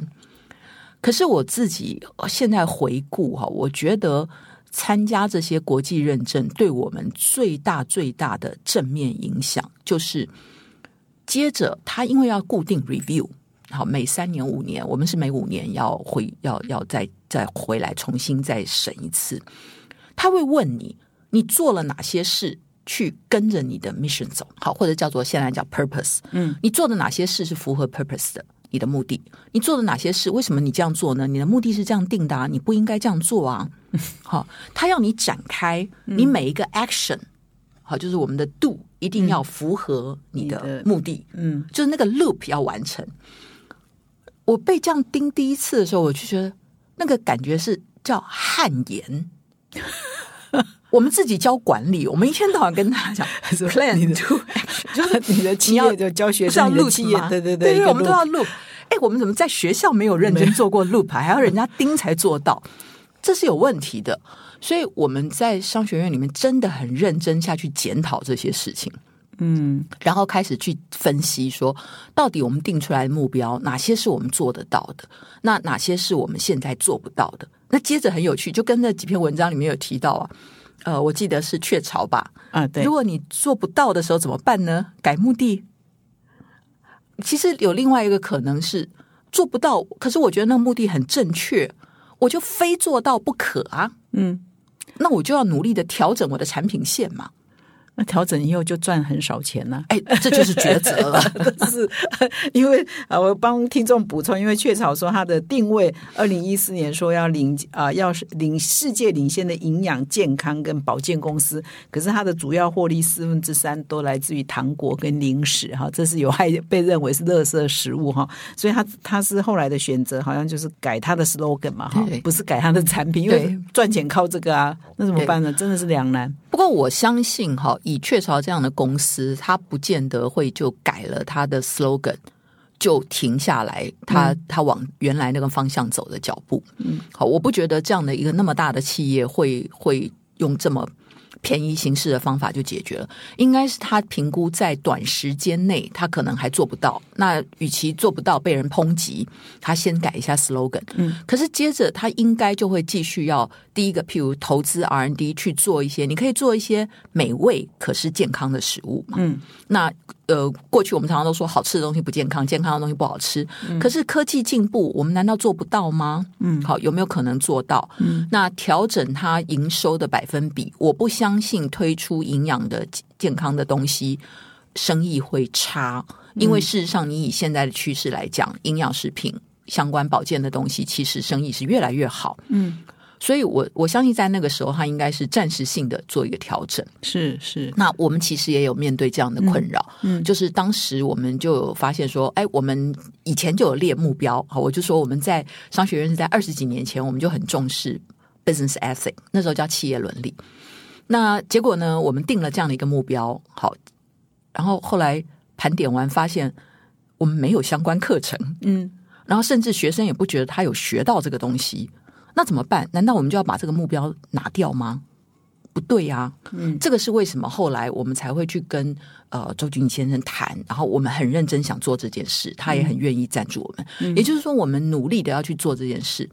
可是我自己现在回顾哈，我觉得参加这些国际认证对我们最大最大的正面影响，就是接着他因为要固定 review，好，每三年五年，我们是每五年要回要要再再回来重新再审一次，他会问你你做了哪些事。去跟着你的 mission 走，好，或者叫做现在叫 purpose，嗯，你做的哪些事是符合 purpose 的？你的目的，你做了哪些事？为什么你这样做呢？你的目的是这样定的啊，你不应该这样做啊。(laughs) 好，他要你展开你每一个 action，好，就是我们的 do 一定要符合你的你的目的，嗯，就是那个 loop 要完成。我被这样盯第一次的时候，我就觉得那个感觉是叫汗颜。(laughs) 我们自己教管理，我们一天到晚跟大家讲 (laughs) plan 你的 do (laughs) 就是你的企你要业就教学生，你的 loop 企业吗？对对对一个我们都要 loop。哎，我们怎么在学校没有认真做过 loop，还要人家盯才做到？这是有问题的。所以我们在商学院里面真的很认真下去检讨这些事情。嗯，然后开始去分析说，到底我们定出来的目标哪些是我们做得到的，那哪些是我们现在做不到的？那接着很有趣，就跟那几篇文章里面有提到啊，呃，我记得是雀巢吧，啊，对如，果你做不到的时候怎么办呢？改目的。其实有另外一个可能是做不到，可是我觉得那个目的很正确，我就非做到不可啊。嗯，那我就要努力的调整我的产品线嘛。那调整以后就赚很少钱了。哎，这就是抉择了。(laughs) 是因为啊，我帮听众补充，因为雀巢说它的定位，二零一四年说要领啊，要是领世界领先的营养健康跟保健公司，可是它的主要获利四分之三都来自于糖果跟零食哈，这是有害被认为是垃圾食物哈，所以它它是后来的选择，好像就是改它的 slogan 嘛哈，不是改它的产品，因为对赚钱靠这个啊，那怎么办呢？真的是两难。不过我相信哈，以雀巢这样的公司，它不见得会就改了它的 slogan 就停下来，它它往原来那个方向走的脚步。嗯，好，我不觉得这样的一个那么大的企业会会用这么。便宜形式的方法就解决了，应该是他评估在短时间内他可能还做不到，那与其做不到被人抨击，他先改一下 slogan。嗯，可是接着他应该就会继续要第一个，譬如投资 R&D 去做一些，你可以做一些美味可是健康的食物嘛。嗯，那呃，过去我们常常都说好吃的东西不健康，健康的东西不好吃。可是科技进步，我们难道做不到吗？嗯，好，有没有可能做到？嗯，那调整它营收的百分比，我不相信推出营养的健康的东西生意会差，因为事实上，你以现在的趋势来讲，营养食品相关保健的东西，其实生意是越来越好。嗯，所以我我相信在那个时候，他应该是暂时性的做一个调整。是是，那我们其实也有面对这样的困扰，嗯嗯就是当时我们就有发现说，哎，我们以前就有列目标，好，我就说我们在商学院是在二十几年前，我们就很重视 business ethic，那时候叫企业伦理。那结果呢，我们定了这样的一个目标，好，然后后来盘点完发现我们没有相关课程，嗯然后甚至学生也不觉得他有学到这个东西，那怎么办？难道我们就要把这个目标拿掉吗？不对呀、嗯这个是为什么后来我们才会去跟呃周俊先生谈，然后我们很认真想做这件事，他也很愿意赞助我们。也就是说，我们努力的要去做这件事。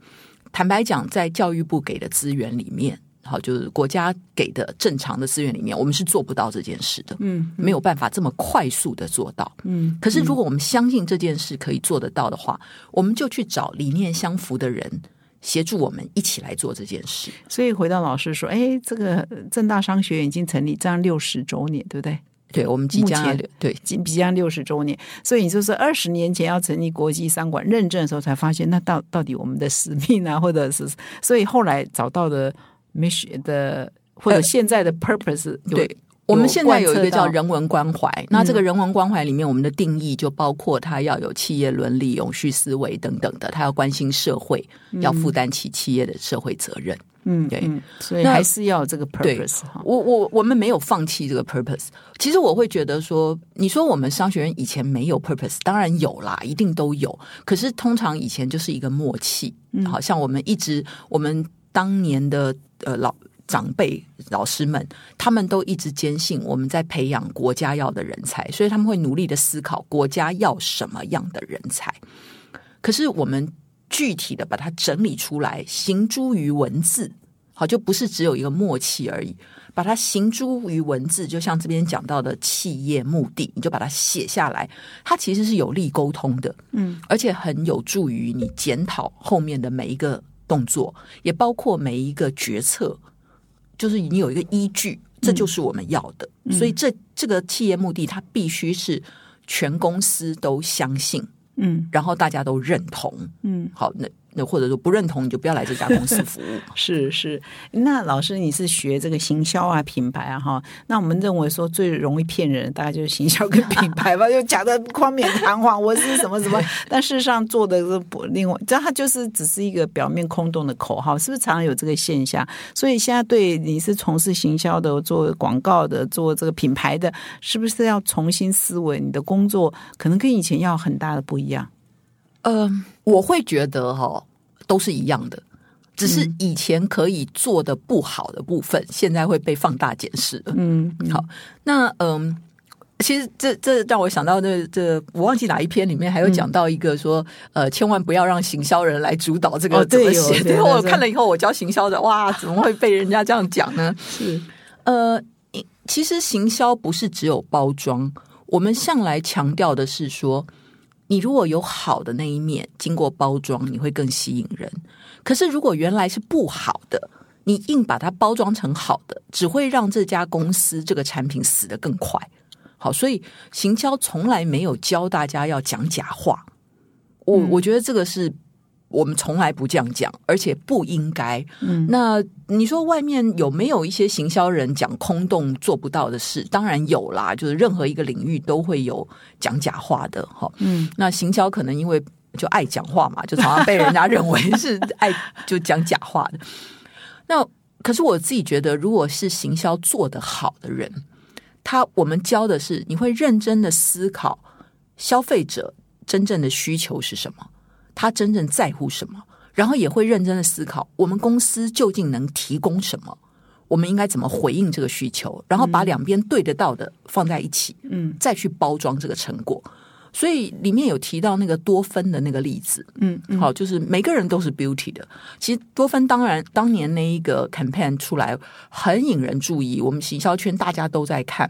坦白讲，在教育部给的资源里面，好，就是国家给的正常的资源里面，我们是做不到这件事的。嗯没有办法这么快速的做到。嗯，可是如果我们相信这件事可以做得到的话，我们就去找理念相符的人协助我们一起来做这件事。所以回到老师说，哎，这个正大商学院已经成立，这样六十周年，对不对？对，我们即将对即即将六十周年，所以你就是二十年前要成立国际商管认证的时候，才发现那到到底我们的使命啊，或者是 (laughs) 所以后来找到的 mission 的或者现在的 purpose 有对。我们现在有一个叫人文关怀，那这个人文关怀里面，我们的定义就包括它要有企业伦理、永续思维等等的，它要关心社会，要负担起企业的社会责任。嗯对嗯，所以那还是要有这个 purpose 哈。我我我们没有放弃这个 purpose。其实我会觉得说，你说我们商学院以前没有 purpose，当然有啦，一定都有。可是通常以前就是一个默契，好像我们一直我们当年的呃老。长辈、老师们，他们都一直坚信我们在培养国家要的人才，所以他们会努力的思考国家要什么样的人才。可是我们具体的把它整理出来，行诸于文字，好，就不是只有一个默契而已。把它行诸于文字，就像这边讲到的企业目的，你就把它写下来，它其实是有利沟通的，嗯，而且很有助于你检讨后面的每一个动作，也包括每一个决策，就是你有一个依据，这就是我们要的。所以这这个企业目的，它必须是全公司都相信，嗯然后大家都认同。嗯，好，那那或者说不认同，你就不要来这家公司服务。(laughs) 是是，那老师你是学这个行销啊、品牌啊哈？那我们认为说最容易骗人，大概就是行销跟品牌吧，(laughs) 就讲的冠冕堂皇，我是什么什么，但事实上做的是不另外，这它就是只是一个表面空洞的口号，是不是常常有这个现象？所以现在对你是从事行销的、做广告的、做这个品牌的，是不是要重新思维你的工作，可能跟以前要很大的不一样？嗯，我会觉得哈、都是一样的。只是以前可以做的不好的部分，现在会被放大检视了。嗯，好，那嗯。其实这这让我想到，这这我忘记哪一篇里面还有讲到一个说，呃，千万不要让行销人来主导这个怎么写。对我看了以后，我教行销的，哇，怎么会被人家这样讲呢？是，呃，其实行销不是只有包装，我们向来强调的是说，你如果有好的那一面，经过包装，你会更吸引人。可是如果原来是不好的，你硬把它包装成好的，只会让这家公司这个产品死得更快。好，所以行销从来没有教大家要讲假话。我我觉得这个是我们从来不这样讲，而且不应该。嗯，那你说外面有没有一些行销人讲空洞做不到的事？当然有啦，就是任何一个领域都会有讲假话的。哈，嗯，那行销可能因为就爱讲话嘛，就常常被人家认为是爱就讲假话的。那可是我自己觉得，如果是行销做得好的人。他我们教的是，你会认真的思考消费者真正的需求是什么，他真正在乎什么，然后也会认真的思考我们公司究竟能提供什么，我们应该怎么回应这个需求，然后把两边对得到的放在一起，嗯，再去包装这个成果。所以里面有提到那个多芬的那个例子，嗯，好，就是每个人都是 beauty 的。其实多芬当然当年那一个 campaign 出来很引人注意，我们行销圈大家都在看，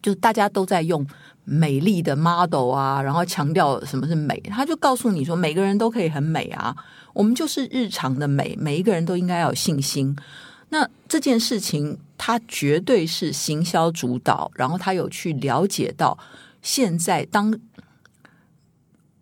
就是大家都在用美丽的 model 啊，然后强调什么是美，他就告诉你说每个人都可以很美啊，我们就是日常的美，每一个人都应该要有信心。那这件事情，他绝对是行销主导，然后他有去了解到。现在，当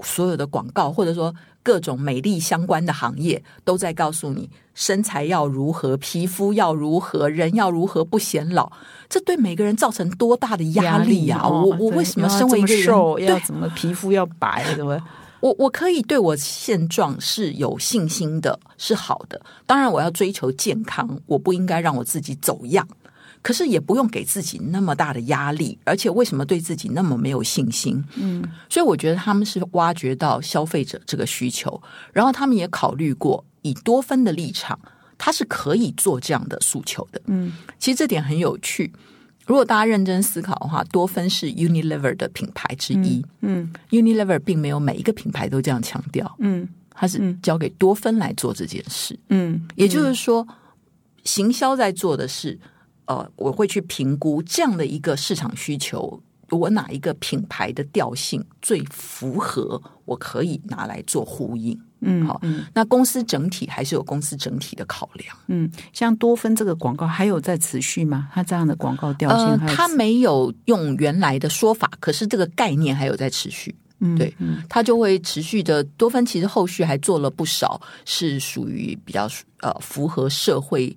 所有的广告或者说各种美丽相关的行业都在告诉你身材要如何、皮肤要如何、人要如何不显老，这对每个人造成多大的压力呀！我我为什么身为一个瘦要怎么皮肤要白？怎么？我我可以对我现状是有信心的，是好的。当然，我要追求健康，我不应该让我自己走样。可是也不用给自己那么大的压力，而且为什么对自己那么没有信心？嗯，所以我觉得他们是挖掘到消费者这个需求，然后他们也考虑过以多芬的立场，他是可以做这样的诉求的。嗯，其实这点很有趣。如果大家认真思考的话，多芬是 Unilever 的品牌之一。嗯，Unilever 并没有每一个品牌都这样强调。嗯，它是交给多芬来做这件事。嗯，也就是说，行销在做的是。呃，我会去评估这样的一个市场需求，我哪一个品牌的调性最符合，我可以拿来做呼应。嗯，好，那公司整体还是有公司整体的考量。嗯，像多芬这个广告还有在持续吗？它这样的广告调性，它没有用原来的说法，可是这个概念还有在持续。嗯，对，它就会持续的多芬。其实后续还做了不少，是属于比较呃符合社会。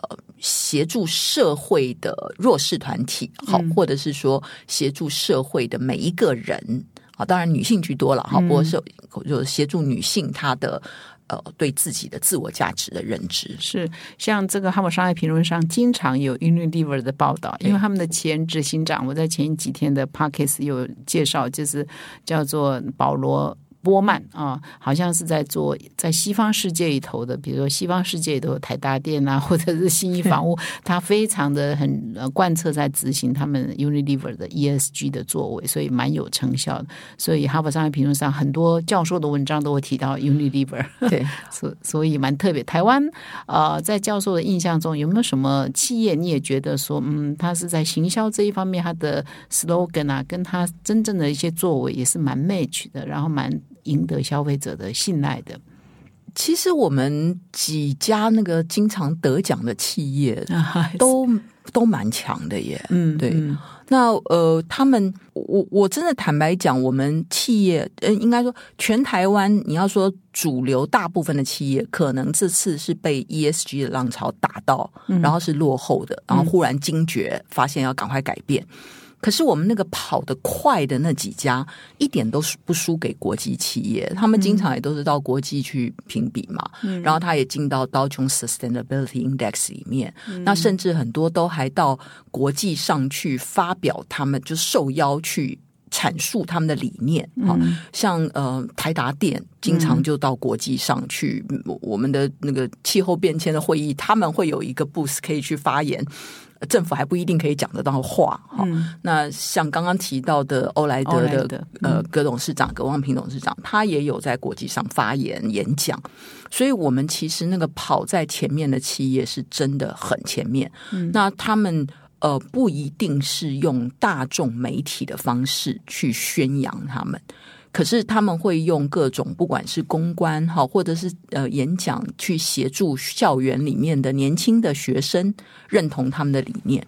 呃，协助社会的弱势团体，好，或者是说协助社会的每一个人，啊，当然女性居多了，哈，不过是就协助女性她的呃对自己的自我价值的认知。是像这个《哈佛商业评论》上经常有 Unilever 的报道，因为他们的前执行长，我在前几天的 Parkes 有介绍，就是叫做保罗。波曼啊，好像是在做在西方世界里头的，比如说西方世界里头台大店啊，(laughs) 或者是新一房屋，(laughs) 他非常的很贯彻在执行他们 Unilever 的 ESG 的作为，所以蛮有成效的。所以哈佛商业评论上很多教授的文章都会提到 Unilever，对，(laughs) 所所以蛮特别。台湾呃，在教授的印象中，有没有什么企业你也觉得说，嗯，他是在行销这一方面，他的 slogan 啊，跟他真正的一些作为也是蛮 match 的，然后蛮。赢得消费者的信赖的，其实我们几家那个经常得奖的企业 (laughs) 都都蛮强的耶。嗯，对。那呃，他们我我真的坦白讲，我们企业呃，应该说全台湾，你要说主流大部分的企业，可能这次是被 ESG 的浪潮打到，然后是落后的，然后忽然惊觉，发现要赶快改变。可是我们那个跑得快的那几家，一点都不输给国际企业。他们经常也都是到国际去评比嘛，然后他也进到 Dow Jones Sustainability Index 里面。那甚至很多都还到国际上去发表，他们就受邀去阐述他们的理念。好，像呃台达电经常就到国际上去，我们的那个气候变迁的会议，他们会有一个 booth 可以去发言。政府还不一定可以讲得到话哈。那像刚刚提到的欧莱德的呃葛董事长葛望平董事长，他也有在国际上发言演讲。所以，我们其实那个跑在前面的企业是真的很前面。那他们呃不一定是用大众媒体的方式去宣扬他们。可是他们会用各种不管是公关哈，或者是呃演讲，去协助校园里面的年轻的学生认同他们的理念。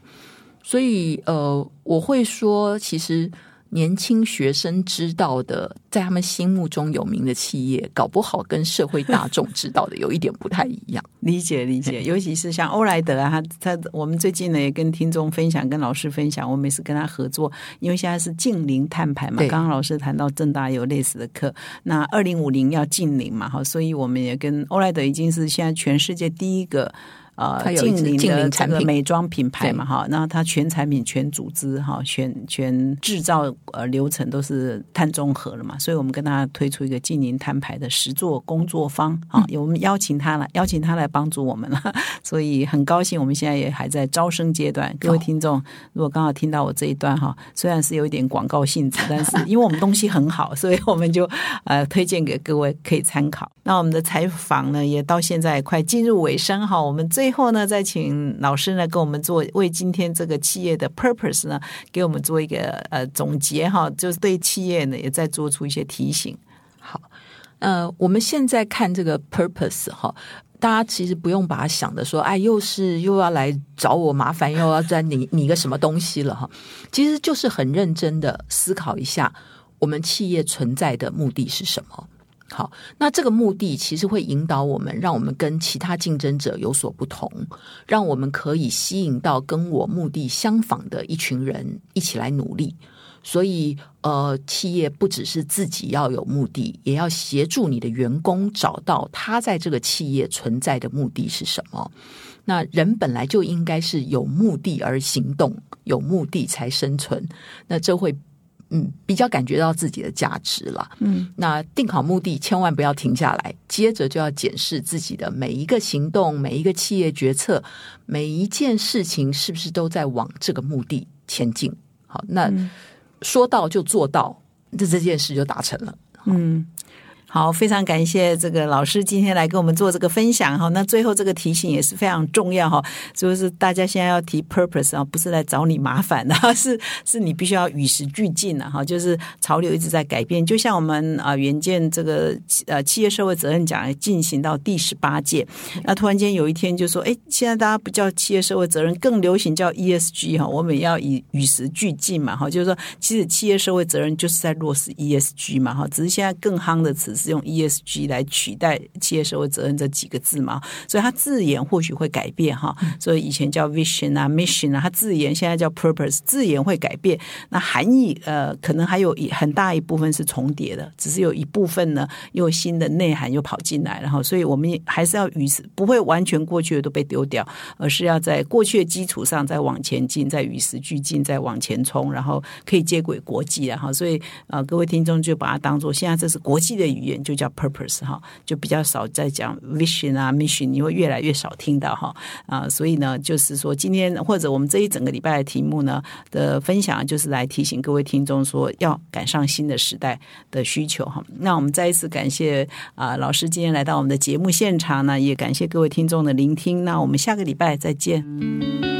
所以呃，我会说，其实。年轻学生知道的，在他们心目中有名的企业，搞不好跟社会大众知道的有一点不太一样。(laughs) 理解理解，尤其是像欧莱德啊，他他我们最近呢也跟听众分享，跟老师分享，我每次跟他合作，因为现在是近零碳排嘛。刚刚老师谈到正大有类似的课，那二零五零要近零嘛，哈，所以我们也跟欧莱德已经是现在全世界第一个。呃，近邻的这个美妆品牌嘛，哈，那它全产品、全组织、哈，全全制造呃流程都是碳中和了嘛，所以我们跟他推出一个近邻碳牌的实作工作坊啊，我们邀请他来，邀请他来帮助我们了，(laughs) 所以很高兴，我们现在也还在招生阶段。各位听众，如果刚好听到我这一段哈，虽然是有一点广告性质，但是因为我们东西很好，所以我们就呃推荐给各位可以参考。那我们的采访呢，也到现在快进入尾声哈，我们最最后呢，再请老师呢，跟我们做为今天这个企业的 purpose 呢，给我们做一个呃总结哈，就是对企业呢，也在做出一些提醒。好，呃，我们现在看这个 purpose 哈，大家其实不用把它想的说，哎，又是又要来找我麻烦，又要在拟拟个什么东西了哈，其实就是很认真的思考一下，我们企业存在的目的是什么。好，那这个目的其实会引导我们，让我们跟其他竞争者有所不同，让我们可以吸引到跟我目的相仿的一群人一起来努力。所以，呃，企业不只是自己要有目的，也要协助你的员工找到他在这个企业存在的目的是什么。那人本来就应该是有目的而行动，有目的才生存。那这会。嗯，比较感觉到自己的价值了。嗯，那定好目的，千万不要停下来，接着就要检视自己的每一个行动、每一个企业决策、每一件事情，是不是都在往这个目的前进。好，那说到就做到，这这件事就达成了。嗯。好，非常感谢这个老师今天来跟我们做这个分享哈。那最后这个提醒也是非常重要哈，就是大家现在要提 purpose 啊，不是来找你麻烦的，(laughs) 是是你必须要与时俱进的哈。就是潮流一直在改变，就像我们啊，原件这个呃企业社会责任奖进行到第十八届，那突然间有一天就说，哎，现在大家不叫企业社会责任，更流行叫 ESG 哈。我们要以与时俱进嘛哈，就是说，其实企业社会责任就是在落实 ESG 嘛哈，只是现在更夯的词。是用 ESG 来取代企业社会责任这几个字嘛？所以它字眼或许会改变哈。所以以前叫 vision 啊，mission 啊，它字眼现在叫 purpose，字眼会改变。那含义呃，可能还有一很大一部分是重叠的，只是有一部分呢，又新的内涵又跑进来，然后所以我们还是要与时不会完全过去的都被丢掉，而是要在过去的基础上再往前进，再与时俱进，再往前冲，然后可以接轨国际然后所以呃，各位听众就把它当做现在这是国际的语言。就叫 purpose 哈，就比较少在讲 vision 啊 mission，你会越来越少听到哈啊，所以呢，就是说今天或者我们这一整个礼拜的题目呢的分享，就是来提醒各位听众说要赶上新的时代的需求哈。那我们再一次感谢啊老师今天来到我们的节目现场呢，也感谢各位听众的聆听。那我们下个礼拜再见。